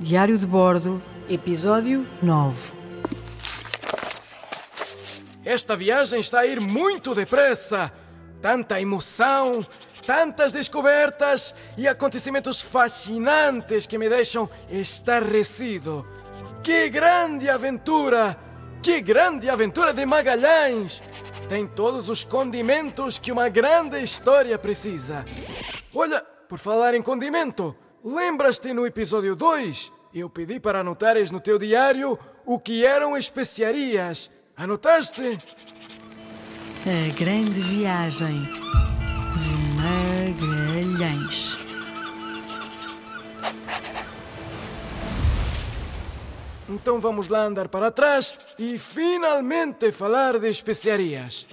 Diário de Bordo, Episódio 9. Esta viagem está a ir muito depressa. Tanta emoção, tantas descobertas e acontecimentos fascinantes que me deixam estarrecido. Que grande aventura! Que grande aventura de Magalhães! Tem todos os condimentos que uma grande história precisa. Olha, por falar em condimento, lembras-te no episódio 2? Eu pedi para anotares no teu diário o que eram especiarias. Anotaste? A Grande Viagem de Magalhães. Então vamos lá andar para trás e finalmente falar de especiarias.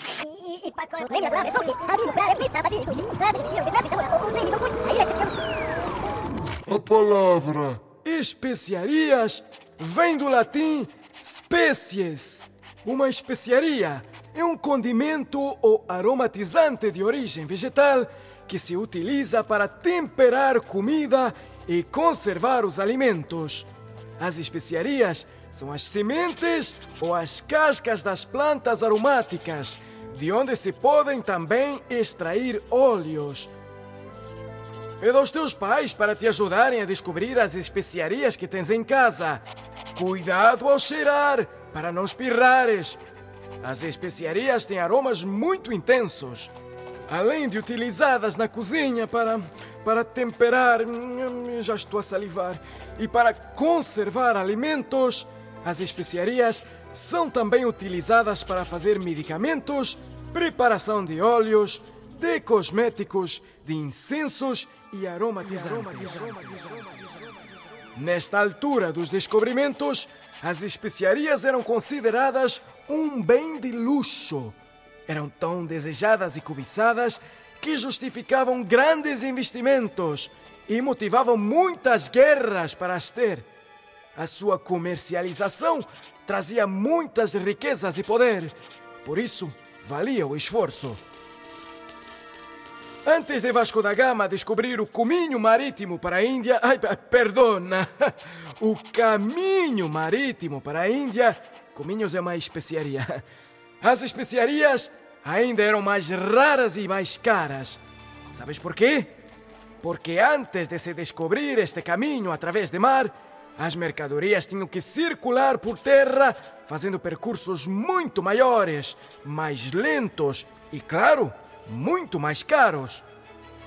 A palavra Especiarias vem do latim species. Uma especiaria é um condimento ou aromatizante de origem vegetal que se utiliza para temperar comida e conservar os alimentos. As especiarias são as sementes ou as cascas das plantas aromáticas, de onde se podem também extrair óleos. Pede aos teus pais para te ajudarem a descobrir as especiarias que tens em casa. Cuidado ao cheirar, para não espirrares. As especiarias têm aromas muito intensos. Além de utilizadas na cozinha para, para temperar, hum, já estou a salivar, e para conservar alimentos, as especiarias são também utilizadas para fazer medicamentos, preparação de óleos, de cosméticos, de incensos e aromatizantes. Nesta altura dos descobrimentos, as especiarias eram consideradas um bem de luxo. Eram tão desejadas e cobiçadas que justificavam grandes investimentos e motivavam muitas guerras para as ter. A sua comercialização trazia muitas riquezas e poder, por isso valia o esforço. Antes de Vasco da Gama descobrir o caminho marítimo para a Índia, ai, pe- perdona, o caminho marítimo para a Índia, caminhos é uma especiaria. As especiarias ainda eram mais raras e mais caras. Sabes por quê? Porque antes de se descobrir este caminho através de mar, as mercadorias tinham que circular por terra, fazendo percursos muito maiores, mais lentos e, claro, muito mais caros.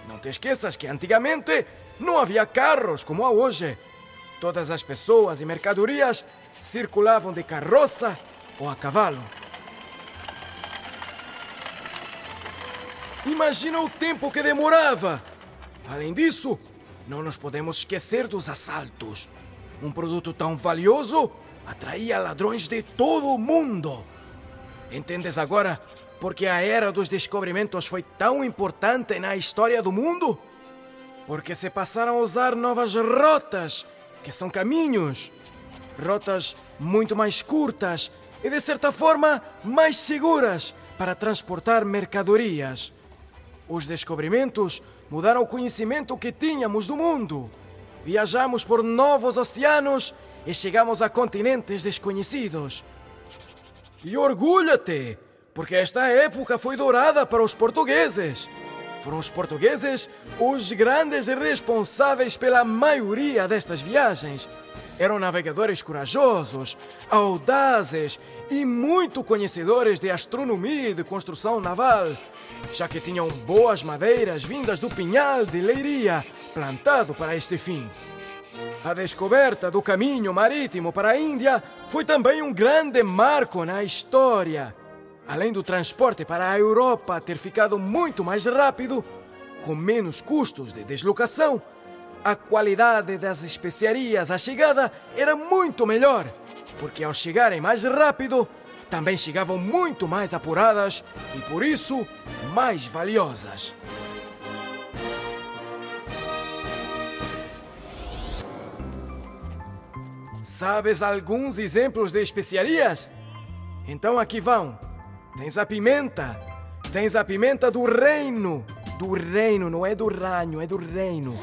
Não te esqueças que antigamente não havia carros como há hoje. Todas as pessoas e mercadorias circulavam de carroça ou a cavalo. Imagina o tempo que demorava! Além disso, não nos podemos esquecer dos assaltos. Um produto tão valioso atraía ladrões de todo o mundo. Entendes agora por que a era dos descobrimentos foi tão importante na história do mundo? Porque se passaram a usar novas rotas, que são caminhos. Rotas muito mais curtas e, de certa forma, mais seguras para transportar mercadorias. Os descobrimentos mudaram o conhecimento que tínhamos do mundo. Viajamos por novos oceanos e chegamos a continentes desconhecidos. E orgulha-te, porque esta época foi dourada para os portugueses. Foram os portugueses os grandes responsáveis pela maioria destas viagens. Eram navegadores corajosos, audazes e muito conhecedores de astronomia e de construção naval, já que tinham boas madeiras vindas do pinhal de Leiria, plantado para este fim. A descoberta do caminho marítimo para a Índia foi também um grande marco na história. Além do transporte para a Europa ter ficado muito mais rápido, com menos custos de deslocação, a qualidade das especiarias à chegada era muito melhor, porque ao chegarem mais rápido, também chegavam muito mais apuradas e por isso mais valiosas. Sabes alguns exemplos de especiarias? Então aqui vão. Tens a pimenta. Tens a pimenta do reino. Do reino, não é do ranho, é do reino.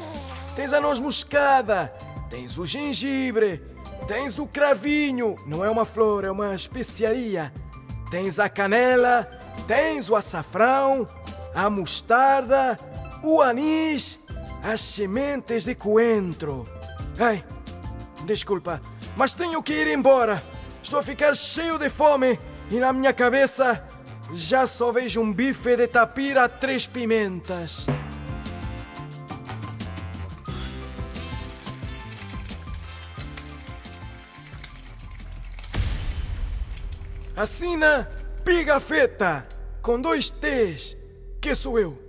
Tens a noz moscada. tens o gengibre, tens o cravinho, não é uma flor, é uma especiaria. Tens a canela, tens o açafrão, a mostarda, o anis, as sementes de coentro. Ai, desculpa, mas tenho que ir embora. Estou a ficar cheio de fome e na minha cabeça já só vejo um bife de tapira a três pimentas. Assina Pigafetta, com dois T's, que sou eu.